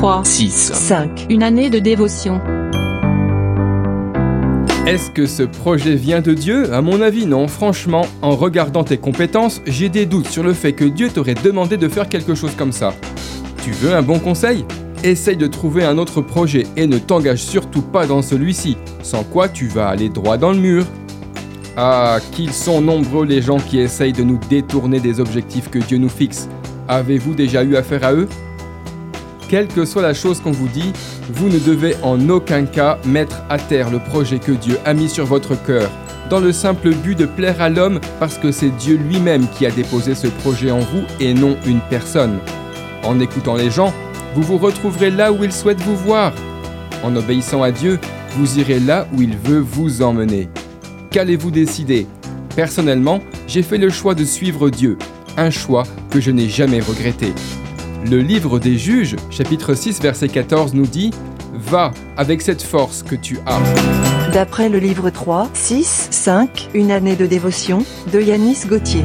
3, 6. 5. Une année de dévotion. Est-ce que ce projet vient de Dieu? À mon avis, non. Franchement, en regardant tes compétences, j'ai des doutes sur le fait que Dieu t'aurait demandé de faire quelque chose comme ça. Tu veux un bon conseil? Essaye de trouver un autre projet et ne t'engage surtout pas dans celui-ci, sans quoi tu vas aller droit dans le mur. Ah, qu'ils sont nombreux les gens qui essayent de nous détourner des objectifs que Dieu nous fixe. Avez-vous déjà eu affaire à eux? Quelle que soit la chose qu'on vous dit, vous ne devez en aucun cas mettre à terre le projet que Dieu a mis sur votre cœur, dans le simple but de plaire à l'homme parce que c'est Dieu lui-même qui a déposé ce projet en vous et non une personne. En écoutant les gens, vous vous retrouverez là où il souhaite vous voir. En obéissant à Dieu, vous irez là où il veut vous emmener. Qu'allez-vous décider? Personnellement, j'ai fait le choix de suivre Dieu, un choix que je n'ai jamais regretté. Le livre des juges, chapitre 6, verset 14 nous dit Va avec cette force que tu as. D'après le livre 3, 6, 5. Une année de dévotion de Yanis Gauthier.